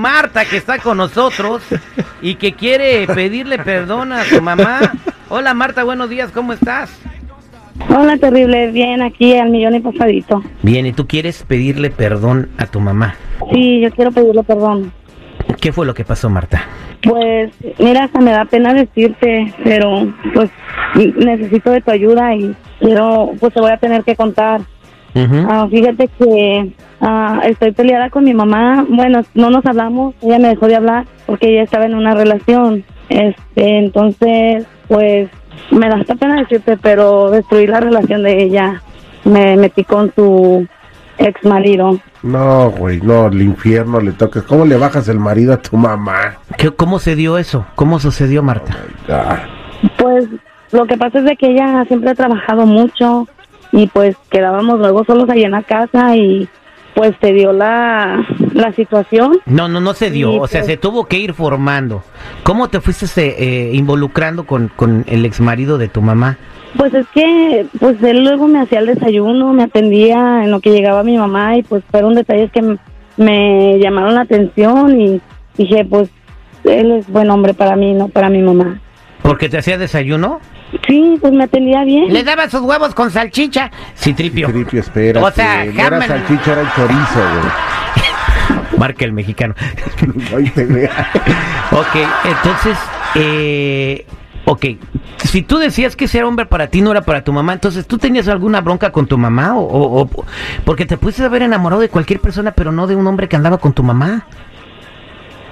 Marta que está con nosotros y que quiere pedirle perdón a su mamá. Hola Marta, buenos días, ¿cómo estás? Hola, terrible, bien, aquí al millón y pasadito. Bien, ¿y tú quieres pedirle perdón a tu mamá? Sí, yo quiero pedirle perdón. ¿Qué fue lo que pasó, Marta? Pues, mira, hasta me da pena decirte, pero pues necesito de tu ayuda y quiero, pues te voy a tener que contar. Ah, fíjate que ah, estoy peleada con mi mamá. Bueno, no nos hablamos. Ella me dejó de hablar porque ella estaba en una relación. Este, entonces, pues me da hasta pena decirte, pero destruí la relación de ella. Me metí con su ex marido. No, güey, no, el infierno le toca. ¿Cómo le bajas el marido a tu mamá? ¿Qué- ¿Cómo se dio eso? ¿Cómo sucedió, Marta? Ah, Pues lo que pasa es de que ella siempre ha trabajado mucho y pues quedábamos luego solos ahí en la casa y pues se dio la, la situación. No, no, no se dio, o sea, pues. se tuvo que ir formando. ¿Cómo te fuiste eh, involucrando con, con el ex marido de tu mamá? Pues es que pues él luego me hacía el desayuno, me atendía en lo que llegaba mi mamá y pues fueron detalles que me llamaron la atención y dije pues él es buen hombre para mí, no para mi mamá. ¿Porque te hacía desayuno? Sí, pues me atendía bien. Le daba sus huevos con salchicha. Sí, tripio. Tripio, espera. O sea, no era salchicha, era el chorizo, Marca el mexicano. güey. Ahí te vea. Ok, entonces, eh, ok, si tú decías que ese era hombre para ti, no era para tu mamá, entonces tú tenías alguna bronca con tu mamá o, o- o- porque te pudiste haber enamorado de cualquier persona, pero no de un hombre que andaba con tu mamá.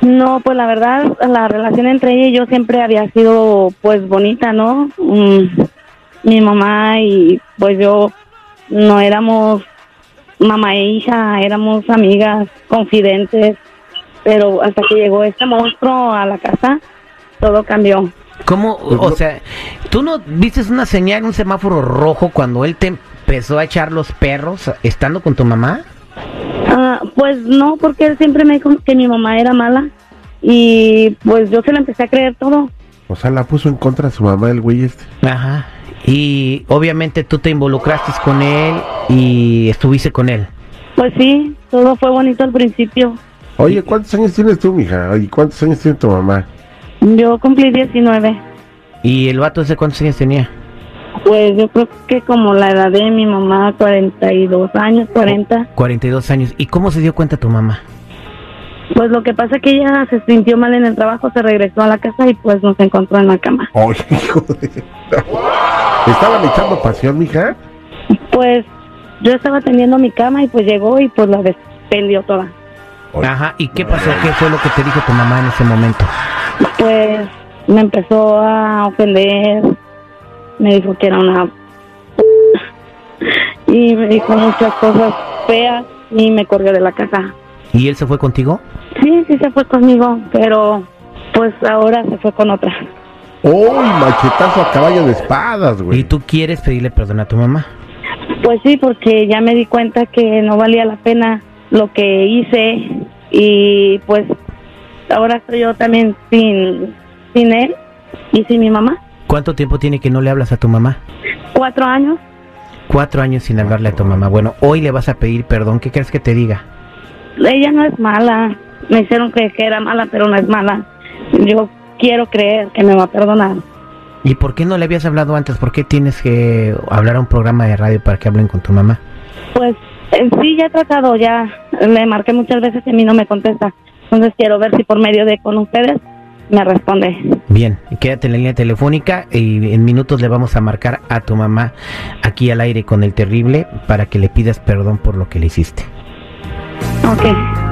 No, pues la verdad, la relación entre ella y yo siempre había sido pues bonita, ¿no? Mm, mi mamá y pues yo no éramos mamá e hija, éramos amigas, confidentes, pero hasta que llegó este monstruo a la casa, todo cambió. ¿Cómo? Pues O sea, ¿tú no viste una señal, un semáforo rojo cuando él te empezó a echar los perros estando con tu mamá? Ah, pues no, porque él siempre me dijo que mi mamá era mala y pues yo se lo empecé a creer todo. O sea, la puso en contra de su mamá el güey este. Ajá. Y obviamente tú te involucraste con él y estuviste con él. Pues sí, todo fue bonito al principio. Oye, ¿cuántos años tienes tú, mija? Oye, ¿cuántos años tiene tu mamá? Yo cumplí 19. ¿Y el vato ese cuántos años tenía? Pues yo creo que como la edad de mi mamá, 42 años, 40. 42 años. ¿Y cómo se dio cuenta tu mamá? Pues lo que pasa es que ella se sintió mal en el trabajo, se regresó a la casa y pues nos encontró en la cama. Oye, hijo de... ¿Estaban echando pasión, mija? Pues yo estaba tendiendo mi cama y pues llegó y pues la despendió toda. Oye, Ajá. ¿Y qué pasó? ¿Qué fue lo que te dijo tu mamá en ese momento? Pues me empezó a ofender, me dijo que era una... y me dijo muchas cosas feas y me corrió de la casa. ¿Y él se fue contigo? Sí, sí se fue conmigo, pero pues ahora se fue con otra. ¡Uy, machetazo a caballo de espadas, ¿Y güey! tú quieres pedirle perdón a tu mamá? Pues sí, porque ya me di cuenta que no valía la pena lo que hice y pues ahora estoy yo también sin, sin él y sin mi mamá. ¿Cuánto tiempo tiene que no le hablas a tu mamá? Cuatro años. Cuatro años sin hablarle a tu mamá. Bueno, hoy le vas a pedir perdón. ¿Qué crees que te diga? Ella no es mala. Me hicieron creer que era mala, pero no es mala. Yo quiero creer que me va a perdonar. ¿Y por qué no le habías hablado antes? ¿Por qué tienes que hablar a un programa de radio para que hablen con tu mamá? Pues eh, sí, ya he tratado, ya le marqué muchas veces y a mí no me contesta. Entonces quiero ver si por medio de con ustedes me responde. Bien, quédate en la línea telefónica y en minutos le vamos a marcar a tu mamá aquí al aire con el terrible para que le pidas perdón por lo que le hiciste. Ok.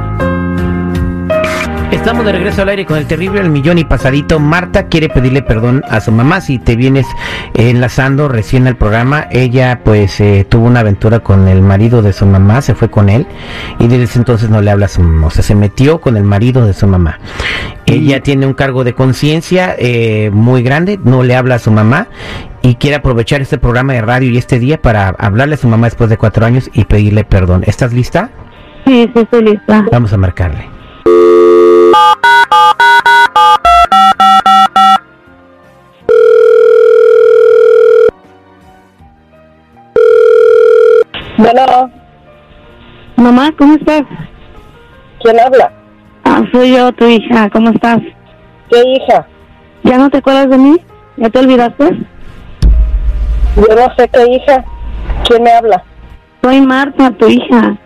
Estamos de regreso al aire con el terrible el millón y pasadito. Marta quiere pedirle perdón a su mamá. Si te vienes enlazando recién al programa, ella pues eh, tuvo una aventura con el marido de su mamá, se fue con él y desde ese entonces no le habla a su mamá. O sea, se metió con el marido de su mamá. Ella tiene un cargo de conciencia eh, muy grande, no le habla a su mamá y quiere aprovechar este programa de radio y este día para hablarle a su mamá después de cuatro años y pedirle perdón. ¿Estás lista? Sí, sí, estoy lista. Vamos a marcarle. Bueno. Mamá, ¿cómo estás? ¿Quién habla? Ah, soy yo, tu hija. ¿Cómo estás? ¿Qué hija? ¿Ya no te acuerdas de mí? ¿Ya te olvidaste? Yo no sé qué hija. ¿Quién me habla? Soy Marta, tu hija.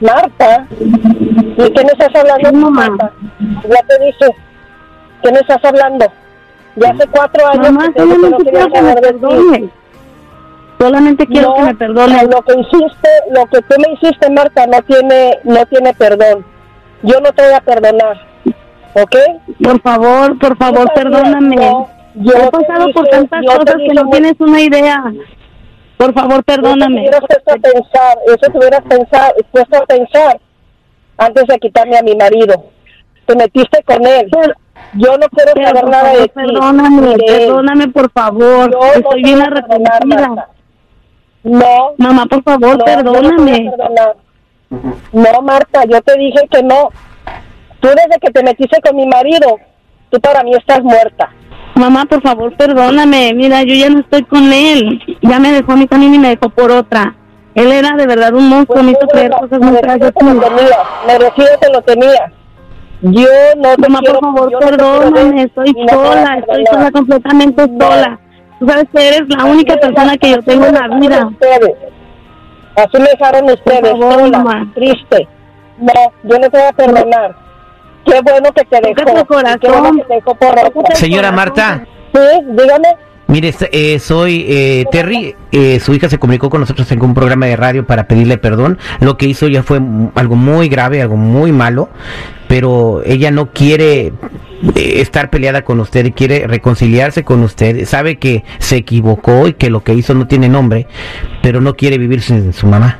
Marta. ¿Y qué me estás hablando, Sí, mamá. Marta? Ya te dije. ¿Qué me estás hablando? Ya hace cuatro años Mamá, que te no quería quiero Solamente quiero No, que me perdones. Lo que hiciste, lo que tú me hiciste, Marta, no tiene, no tiene perdón. Yo no te voy a perdonar, ¿ok? Por favor, por favor, Yo perdóname. no, yo He te pasado por tantas te cosas que no muy- tienes una idea. Por favor, Eso te perdóname. hubieras puesto a pensar, eso te hubieras pensar, puesto a pensar antes de quitarme a mi marido. Te metiste con él. Pero- Yo no quiero Pero, saber nada de ti. perdóname, de perdóname, por favor. Yo no Estoy te bien arrepentida. No, Mamá, por favor, no, no perdóname. No, Marta, yo te dije que no. Tú desde que te metiste con mi marido, tú para mí estás muerta. Mamá, por favor, perdóname. Mira, yo ya no estoy con él. Ya me dejó a mí también y me dejó por otra. Él era de verdad un monstruo, me hizo creer cosas muy feas merecido te lo ti. tenías, merecido te lo tenías. Yo no te Mamá, quiero, por favor, perdóname. Estoy sola, estoy sola, completamente No. sola. Tú sabes que eres la única persona que yo tengo en la vida. Ustedes. Así me dejaron ustedes, favor, sola, mamá. triste. No, yo no te voy a perdonar. Qué bueno que te dejó. Qué bueno que te dejó por Señora. Marta. Sí, dígame. Mire, eh, soy eh, Terry. eh, su hija se comunicó con nosotros en un programa de radio para pedirle perdón. Lo que hizo ya fue algo muy grave, algo muy malo. Pero ella no quiere eh, estar peleada con usted y quiere reconciliarse con usted. Sabe que se equivocó y que lo que hizo no tiene nombre, pero no quiere vivir sin su mamá.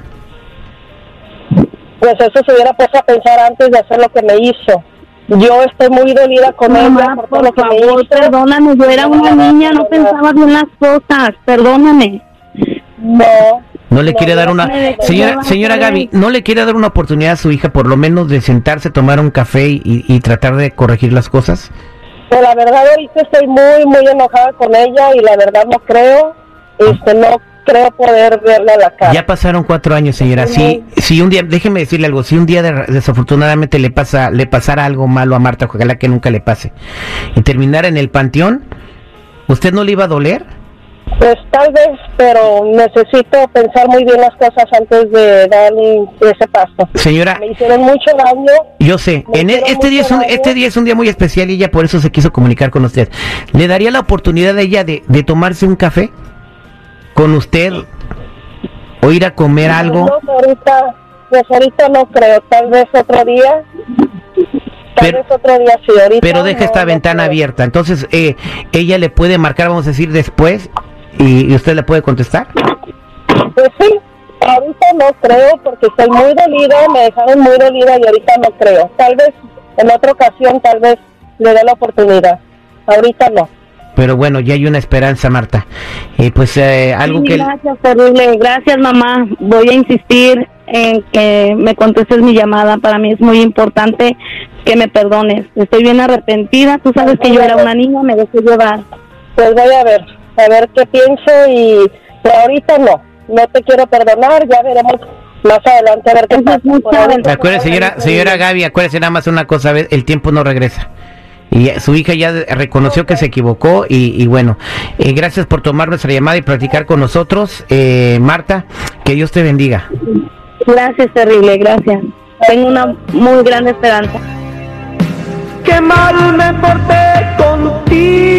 Pues eso se hubiera puesto a pensar antes de hacer lo que me hizo. Yo estoy muy dolida con ella por todo por lo que me hizo. perdóname. Yo era una niña, no pensaba bien las cosas. Perdóname. No. No le quiere dar una señora señora. Gaby, no le quiere dar una oportunidad a su hija por lo menos de sentarse, tomar un café y, y tratar de corregir las cosas. Pero la verdad ahorita estoy muy, muy enojada con ella y la verdad no creo, este, no creo poder verle a la cara. Ya pasaron cuatro años, señora. Si, si un día, déjeme decirle algo, si un día de- desafortunadamente le pasa, le pasara algo malo a Marta, ojalá que nunca le pase, y terminara en el panteón, ¿usted no le iba a doler? Pues tal vez, pero necesito pensar muy bien las cosas antes de dar ese paso. Señora, Me hicieron mucho daño. yo sé, en e- este día es un, este día es un día muy especial y ella por eso se quiso comunicar con usted. ¿Le daría la oportunidad a ella de, de tomarse un café con usted o ir a comer algo? No, pues ahorita, pues ahorita no creo, tal vez otro día. Tal Pero- vez otro día sí, ahorita. Pero deja no, esta no ventana abierta. Entonces, eh, ella le puede marcar, vamos a decir, después y, y usted le puede contestar. Pues sí, ahorita no creo porque estoy muy dolida, me dejaron muy dolida y ahorita no creo. Tal vez en otra ocasión, tal vez le dé la oportunidad. Ahorita no. Pero bueno, ya hay una esperanza, Marta. Y pues eh, algo Sí, que... Gracias, terrible. Gracias, mamá. Voy a insistir en que me contestes mi llamada. Para mí es muy importante que me perdones. Estoy bien arrepentida. Tú sabes que yo era una niña, me dejé llevar. Pues voy a ver, a ver qué pienso y pero ahorita no. No te quiero perdonar, ya veremos más adelante a ver qué Eso pasa. Acuérdese, señora, señora Gaby, acuérdese nada más una cosa, el tiempo no regresa. Y su hija ya reconoció que se equivocó y, y bueno, eh, gracias por tomar nuestra llamada y platicar con nosotros. Eh, Marta, que Dios te bendiga. Gracias, terrible. Gracias. Tengo una muy grande esperanza. Qué mal me porté contigo.